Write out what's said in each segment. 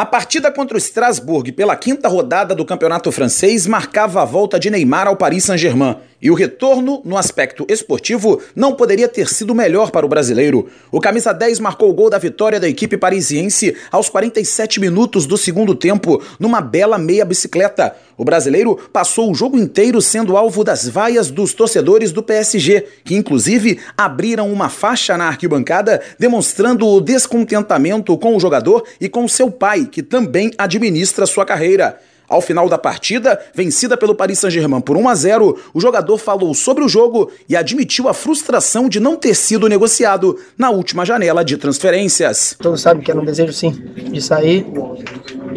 A partida contra o Strasbourg pela quinta rodada do campeonato francês marcava a volta de Neymar ao Paris Saint-Germain. E o retorno, no aspecto esportivo, não poderia ter sido melhor para o brasileiro. O camisa 10 marcou o gol da vitória da equipe parisiense aos 47 minutos do segundo tempo, numa bela meia bicicleta. O brasileiro passou o jogo inteiro sendo alvo das vaias dos torcedores do PSG, que inclusive abriram uma faixa na arquibancada demonstrando o descontentamento com o jogador e com seu pai, que também administra sua carreira. Ao final da partida, vencida pelo Paris Saint-Germain por 1 a 0, o jogador falou sobre o jogo e admitiu a frustração de não ter sido negociado na última janela de transferências. Todos sabem que era um desejo sim de sair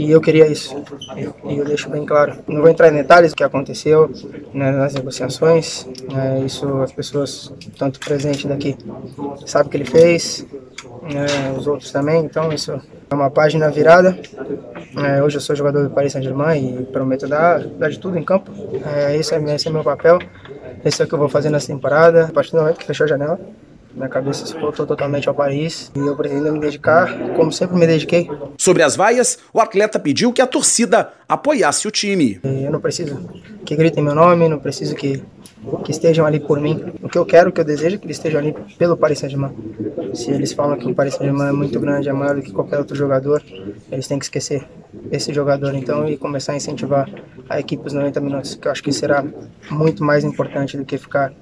e eu queria isso. E eu deixo bem claro. Não vou entrar em detalhes do que aconteceu né, nas negociações. Né, isso as pessoas, tanto presente daqui, sabem que ele fez, né, os outros também. Então isso é uma página virada. É, hoje eu sou jogador do Paris Saint-Germain e prometo dar, dar de tudo em campo. É, esse, é, esse é meu papel. Esse é o que eu vou fazer nessa temporada. A partir do momento que fechou a janela, minha cabeça se voltou totalmente ao Paris e eu pretendo me dedicar como sempre me dediquei. Sobre as vaias, o atleta pediu que a torcida apoiasse o time. Eu não preciso que gritem meu nome, não preciso que, que estejam ali por mim. O que eu quero, o que eu desejo é que eles estejam ali pelo Paris Saint-Germain. Se eles falam que o Paris Saint-Germain é muito grande, é maior do que qualquer outro jogador, eles têm que esquecer esse jogador então e começar a incentivar a equipe os 90 minutos, que eu acho que será muito mais importante do que ficar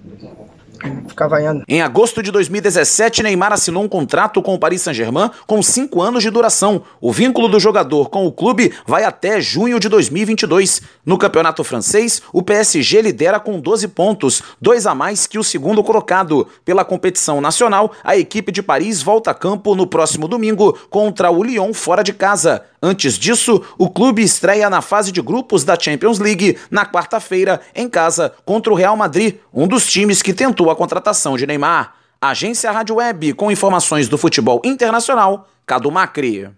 ficar vaiando. Em agosto de 2017, Neymar assinou um contrato com o Paris Saint-Germain com cinco anos de duração. O vínculo do jogador com o clube vai até junho de 2022. No campeonato francês, o PSG lidera com 12 pontos, dois a mais que o segundo colocado. Pela competição nacional, a equipe de Paris volta a campo no próximo domingo contra o Lyon fora de casa. Antes disso, o clube estreia na fase de grupos da Champions League na quarta-feira, em casa, contra o Real Madrid, um dos times que tentou a contratação de Neymar. Agência Rádio Web com informações do futebol internacional, Cadu Macri.